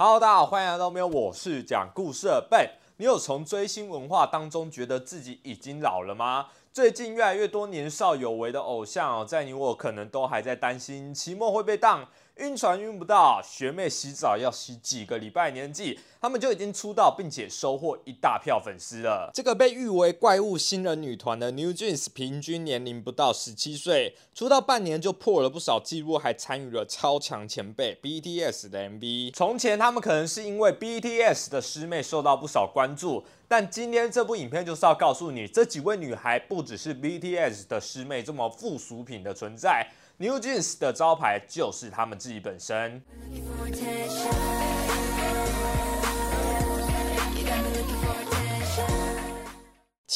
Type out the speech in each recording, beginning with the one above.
Hello，大家好，欢迎来到没有，我是讲故事的 Ben。你有从追星文化当中觉得自己已经老了吗？最近越来越多年少有为的偶像哦，在你我可能都还在担心期末会被当。晕船晕不到，学妹洗澡要洗几个礼拜年纪，他们就已经出道，并且收获一大票粉丝了。这个被誉为怪物新人女团的 New Jeans，平均年龄不到十七岁，出道半年就破了不少纪录，还参与了超强前辈 BTS 的 MV。从前他们可能是因为 BTS 的师妹受到不少关注，但今天这部影片就是要告诉你，这几位女孩不只是 BTS 的师妹这么附属品的存在。New Jeans 的招牌就是他们自己本身。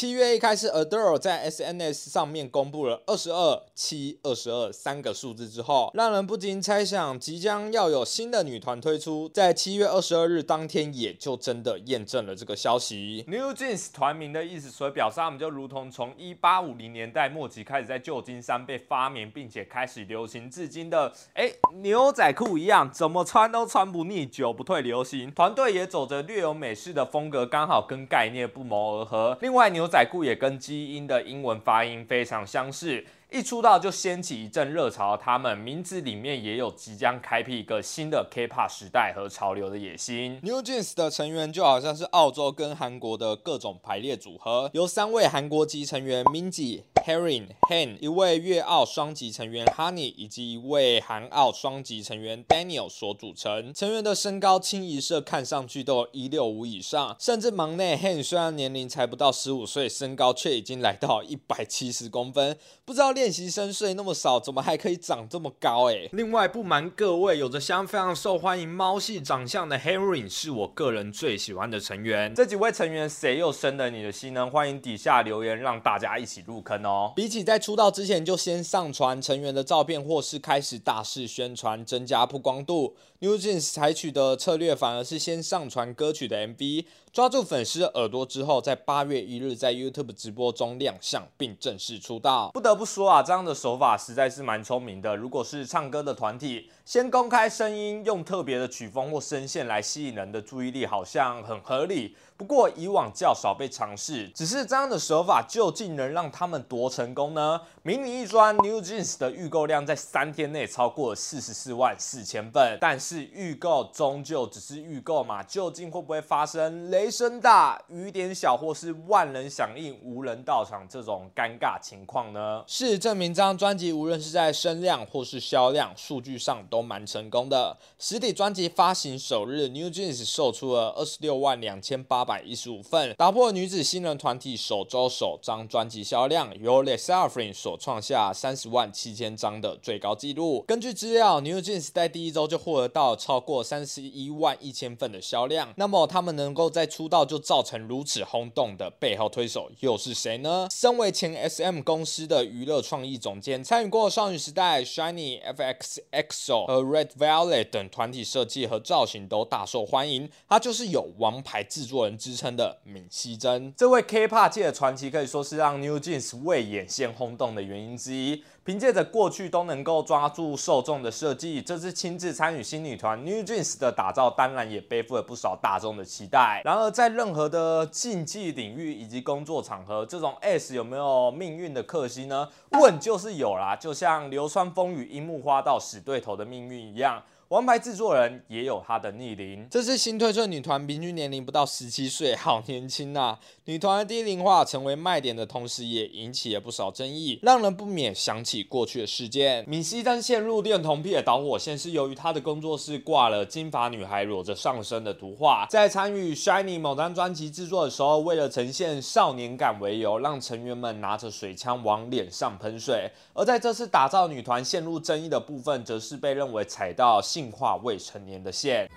七月一开始，Adore 在 SNS 上面公布了二十二、七、二十二三个数字之后，让人不禁猜想，即将要有新的女团推出。在七月二十二日当天，也就真的验证了这个消息。New Jeans 团名的意思，所以表示他们就如同从一八五零年代末期开始在旧金山被发明，并且开始流行至今的哎牛仔裤一样，怎么穿都穿不腻，久不退流行。团队也走着略有美式的风格，刚好跟概念不谋而合。另外牛。仔裤也跟基因的英文发音非常相似。一出道就掀起一阵热潮，他们名字里面也有即将开辟一个新的 K-pop 时代和潮流的野心。New Jeans 的成员就好像是澳洲跟韩国的各种排列组合，由三位韩国籍成员 Minji、Herin、Han，一位粤澳双籍成员 Honey，以及一位韩澳双籍成员 Daniel 所组成。成员的身高清一色看上去都一六五以上，甚至忙内 Han 虽然年龄才不到十五岁，身高却已经来到一百七十公分，不知道练。练习生睡那么少，怎么还可以长这么高？哎，另外不瞒各位，有着相非常受欢迎猫系长相的 Henry 是我个人最喜欢的成员。这几位成员谁又生了你的心呢？欢迎底下留言，让大家一起入坑哦。比起在出道之前就先上传成员的照片，或是开始大肆宣传增加曝光度，New Jeans 采取的策略反而是先上传歌曲的 MV。抓住粉丝的耳朵之后，在八月一日在 YouTube 直播中亮相，并正式出道。不得不说啊，这样的手法实在是蛮聪明的。如果是唱歌的团体，先公开声音，用特别的曲风或声线来吸引人的注意力，好像很合理。不过以往较少被尝试，只是这样的手法究竟能让他们多成功呢？迷你一专 New Jeans 的预购量在三天内超过四十四万四千份，但是是预购终究只是预购嘛，究竟会不会发生雷声大雨点小，或是万人响应无人到场这种尴尬情况呢？事实证明，这张专辑无论是在声量或是销量数据上都蛮成功的。实体专辑发行首日，New Jeans 售出了二十六万两千八百。一十五份，打破女子新人团体首周首张专辑销量，由 Les a f r i n 所创下三十万七千张的最高纪录。根据资料，New Jeans 在第一周就获得到到超过三十一万一千份的销量。那么，他们能够在出道就造成如此轰动的背后推手又是谁呢？身为前 SM 公司的娱乐创意总监，参与过少女时代、Shiny、FX、EXO 和 Red Velvet 等团体设计和造型都大受欢迎。他就是有王牌制作人。之称的闵熙珍，这位 K-pop 界的传奇，可以说是让 New Jeans 为眼线轰动的原因之一。凭借着过去都能够抓住受众的设计，这次亲自参与新女团 New Jeans 的打造，当然也背负了不少大众的期待。然而，在任何的竞技领域以及工作场合，这种 S 有没有命运的克星呢？问就是有啦，就像流川枫与樱木花道死对头的命运一样。王牌制作人也有他的逆龄。这次新推出的女团平均年龄不到十七岁，好年轻啊！女团的低龄化成为卖点的同时，也引起了不少争议，让人不免想起过去的事件。米西丹陷入恋童癖的导火线是由于她的工作室挂了金发女孩裸着上身的图画，在参与 Shiny 某张专辑制作的时候，为了呈现少年感为由，让成员们拿着水枪往脸上喷水。而在这次打造女团陷入争议的部分，则是被认为踩到性。净化未成年的线。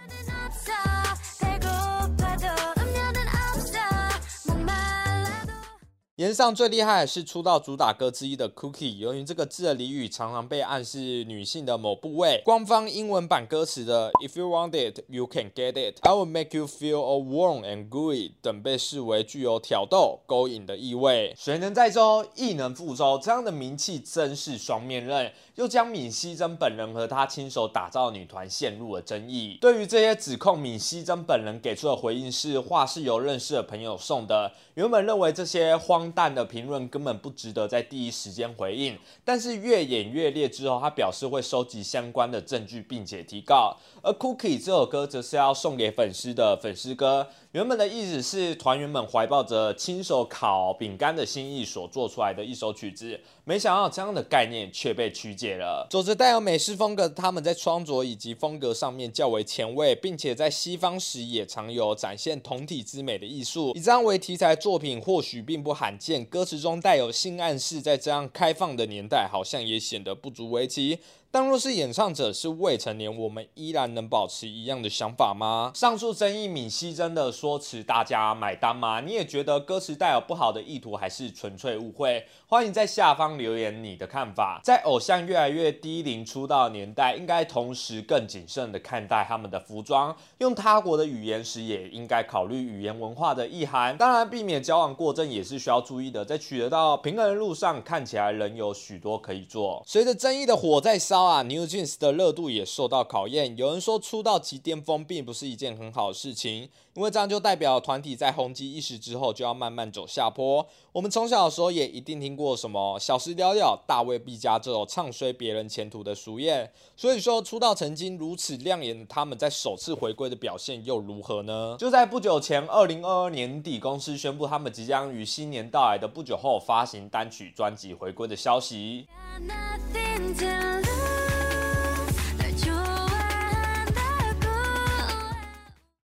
言上最厉害是出道主打歌之一的 Cookie，由于这个字的俚语常常被暗示女性的某部位，官方英文版歌词的 If you want it, you can get it, I will make you feel a warm and gooey 等被视为具有挑逗、勾引的意味。谁能载舟，亦能覆舟，这样的名气真是双面刃。又将闵熙珍本人和他亲手打造女团陷入了争议。对于这些指控，闵熙珍本人给出的回应是：话是由认识的朋友送的。原本认为这些荒蛋的评论根本不值得在第一时间回应，但是越演越烈之后，他表示会收集相关的证据，并且提告。而 Cookie 这首歌则是要送给粉丝的粉丝歌。原本的意思是团员们怀抱着亲手烤饼干的心意所做出来的一首曲子，没想到这样的概念却被曲解了。走着带有美式风格，他们在穿着以及风格上面较为前卫，并且在西方时也常有展现同体之美的艺术。以这样为题材作品或许并不罕见，歌词中带有性暗示，在这样开放的年代，好像也显得不足为奇。但若是演唱者是未成年，我们依然能保持一样的想法吗？上述争议，闵熙珍的说辞，大家买单吗？你也觉得歌词带有不好的意图，还是纯粹误会？欢迎在下方留言你的看法。在偶像越来越低龄出道的年代，应该同时更谨慎的看待他们的服装，用他国的语言时，也应该考虑语言文化的意涵。当然，避免交往过正也是需要注意的。在取得到平衡的路上，看起来仍有许多可以做。随着争议的火在烧。啊，New Jeans 的热度也受到考验。有人说出道即巅峰并不是一件很好的事情，因为这样就代表团体在红极一时之后就要慢慢走下坡。我们从小的时候也一定听过什么“小时了了，大未必佳”这种唱衰别人前途的俗谚。所以说，出道曾经如此亮眼的他们，在首次回归的表现又如何呢？就在不久前，二零二二年底，公司宣布他们即将于新年到来的不久后发行单曲专辑回归的消息。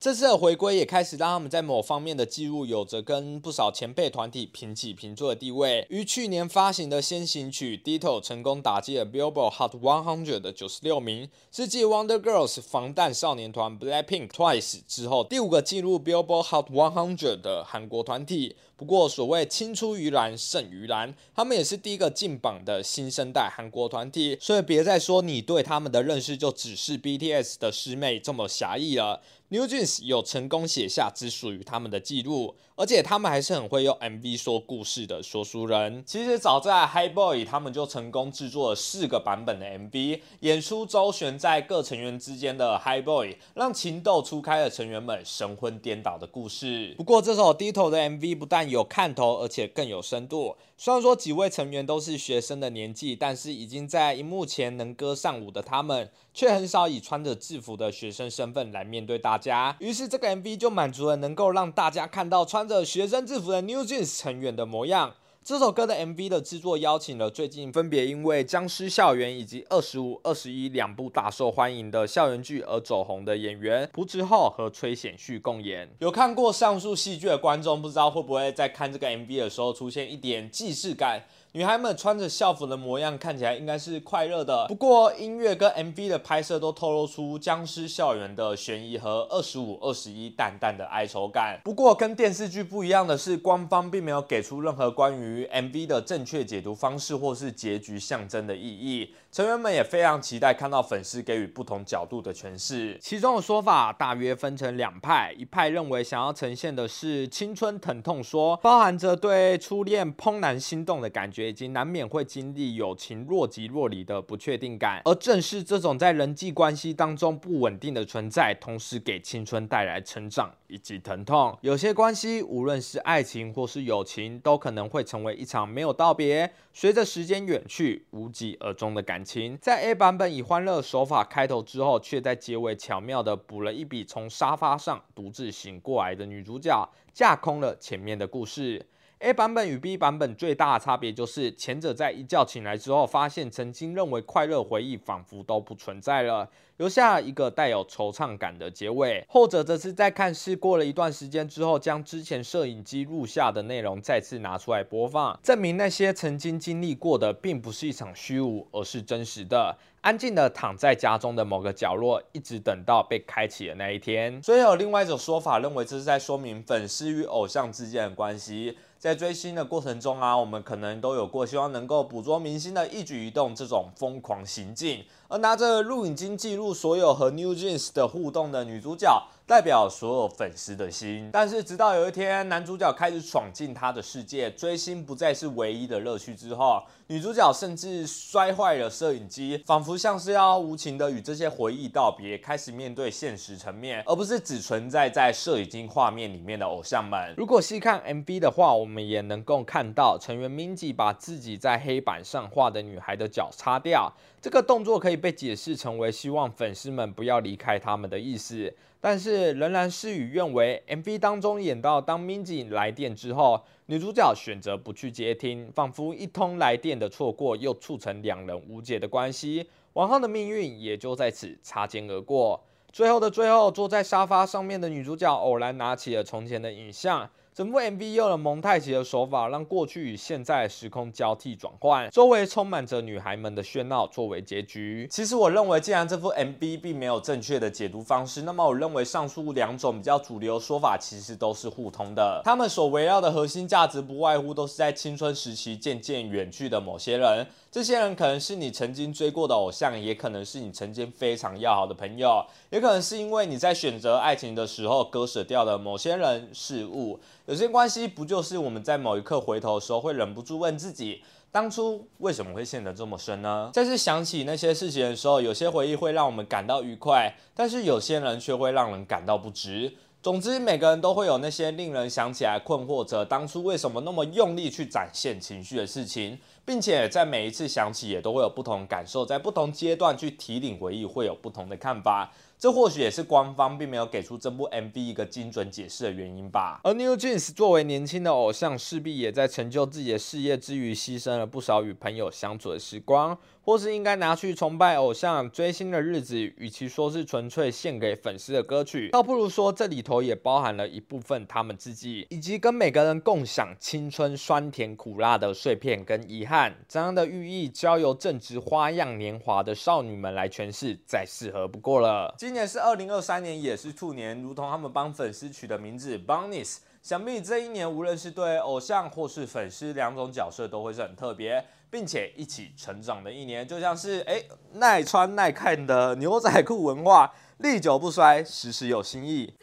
这次的回归也开始让他们在某方面的记录有着跟不少前辈团体平起平坐的地位。于去年发行的先行曲《Ditto》成功打击了 Billboard Hot 100的九十六名，是继 Wonder Girls 防弹少年团 Blackpink Twice 之后第五个进入 Billboard Hot 100的韩国团体。不过，所谓青出于蓝胜于蓝，他们也是第一个进榜的新生代韩国团体，所以别再说你对他们的认识就只是 BTS 的师妹这么狭义了。New Jeans 有成功写下只属于他们的记录，而且他们还是很会用 MV 说故事的说书人。其实早在 High Boy，他们就成功制作了四个版本的 MV，演出周旋在各成员之间的 High Boy，让情窦初开的成员们神魂颠倒的故事。不过这首低头的 MV 不但有看头，而且更有深度。虽然说几位成员都是学生的年纪，但是已经在荧幕前能歌善舞的他们，却很少以穿着制服的学生身份来面对大家。于是这个 MV 就满足了能够让大家看到穿着学生制服的 New Jeans 成员的模样。这首歌的 MV 的制作邀请了最近分别因为《僵尸校园》以及《二十五二十一》两部大受欢迎的校园剧而走红的演员朴智浩和崔显旭共演。有看过上述戏剧的观众，不知道会不会在看这个 MV 的时候出现一点既视感？女孩们穿着校服的模样看起来应该是快乐的，不过音乐跟 MV 的拍摄都透露出僵尸校园的悬疑和二十五二十一淡淡的哀愁感。不过跟电视剧不一样的是，官方并没有给出任何关于 MV 的正确解读方式或是结局象征的意义。成员们也非常期待看到粉丝给予不同角度的诠释。其中的说法大约分成两派，一派认为想要呈现的是青春疼痛说，包含着对初恋怦然心动的感觉。以及难免会经历友情若即若离的不确定感，而正是这种在人际关系当中不稳定的存在，同时给青春带来成长以及疼痛。有些关系，无论是爱情或是友情，都可能会成为一场没有道别，随着时间远去，无疾而终的感情。在 A 版本以欢乐手法开头之后，却在结尾巧妙的补了一笔从沙发上独自醒过来的女主角，架空了前面的故事。A 版本与 B 版本最大的差别就是，前者在一觉醒来之后，发现曾经认为快乐回忆仿佛都不存在了。留下一个带有惆怅感的结尾；后者则是在看似过了一段时间之后，将之前摄影机录下的内容再次拿出来播放，证明那些曾经经历过的并不是一场虚无，而是真实的。安静的躺在家中的某个角落，一直等到被开启的那一天。所以有另外一种说法，认为这是在说明粉丝与偶像之间的关系。在追星的过程中啊，我们可能都有过希望能够捕捉明星的一举一动这种疯狂行径，而拿着录影机记录所有和 New Jeans 的互动的女主角。代表所有粉丝的心，但是直到有一天男主角开始闯进他的世界，追星不再是唯一的乐趣之后，女主角甚至摔坏了摄影机，仿佛像是要无情的与这些回忆道别，开始面对现实层面，而不是只存在在摄影机画面里面的偶像们。如果细看 MV 的话，我们也能够看到成员 Minji 把自己在黑板上画的女孩的脚擦掉，这个动作可以被解释成为希望粉丝们不要离开他们的意思。但是仍然事与愿违。MV 当中演到，当 Minji 来电之后，女主角选择不去接听，仿佛一通来电的错过，又促成两人无解的关系。往后的命运也就在此擦肩而过。最后的最后，坐在沙发上面的女主角偶然拿起了从前的影像。整部 MV 用了蒙太奇的手法，让过去与现在时空交替转换，周围充满着女孩们的喧闹作为结局。其实我认为，既然这部 MV 并没有正确的解读方式，那么我认为上述两种比较主流说法其实都是互通的。他们所围绕的核心价值，不外乎都是在青春时期渐渐远去的某些人。这些人可能是你曾经追过的偶像，也可能是你曾经非常要好的朋友，也可能是因为你在选择爱情的时候割舍掉的某些人事物。有些关系不就是我们在某一刻回头的时候，会忍不住问自己，当初为什么会陷得这么深呢？再次想起那些事情的时候，有些回忆会让我们感到愉快，但是有些人却会让人感到不值。总之，每个人都会有那些令人想起来困惑着当初为什么那么用力去展现情绪的事情。并且在每一次想起，也都会有不同感受，在不同阶段去提领回忆，会有不同的看法。这或许也是官方并没有给出这部 MV 一个精准解释的原因吧。而 New Jeans 作为年轻的偶像，势必也在成就自己的事业之余，牺牲了不少与朋友相处的时光，或是应该拿去崇拜偶像、追星的日子。与其说是纯粹献给粉丝的歌曲，倒不如说这里头也包含了一部分他们自己，以及跟每个人共享青春酸甜苦辣的碎片跟遗憾。这样的寓意，交由正值花样年华的少女们来诠释，再适合不过了。今年是二零二三年，也是兔年，如同他们帮粉丝取的名字 Bunnies。想必这一年，无论是对偶像或是粉丝两种角色，都会是很特别，并且一起成长的一年。就像是哎，耐穿耐看的牛仔裤文化，历久不衰，时时有新意。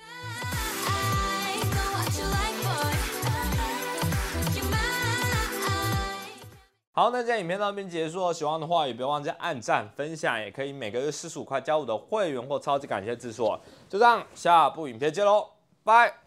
好，那今天影片到这边结束，喜欢的话也别忘记按赞、分享，也可以每个月四十五块加入的会员或超级感谢支持我。就这样，下部影片见喽，拜。